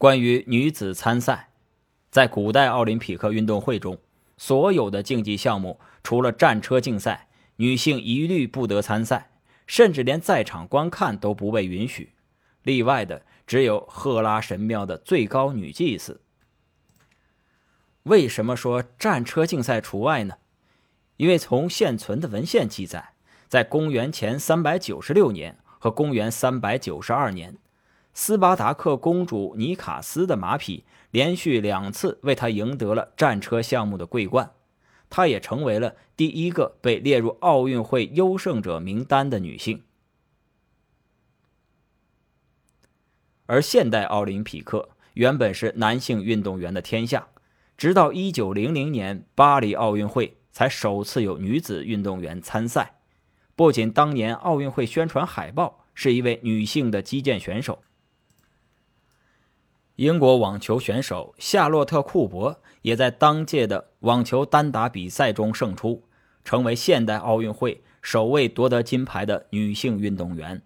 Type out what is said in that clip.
关于女子参赛，在古代奥林匹克运动会中，所有的竞技项目除了战车竞赛，女性一律不得参赛，甚至连在场观看都不被允许。例外的只有赫拉神庙的最高女祭司。为什么说战车竞赛除外呢？因为从现存的文献记载，在公元前三百九十六年和公元三百九十二年，斯巴达克公主尼卡斯的马匹连续两次为她赢得了战车项目的桂冠，她也成为了第一个被列入奥运会优胜者名单的女性。而现代奥林匹克原本是男性运动员的天下，直到一九零零年巴黎奥运会。才首次有女子运动员参赛，不仅当年奥运会宣传海报是一位女性的击剑选手，英国网球选手夏洛特·库珀也在当届的网球单打比赛中胜出，成为现代奥运会首位夺得金牌的女性运动员。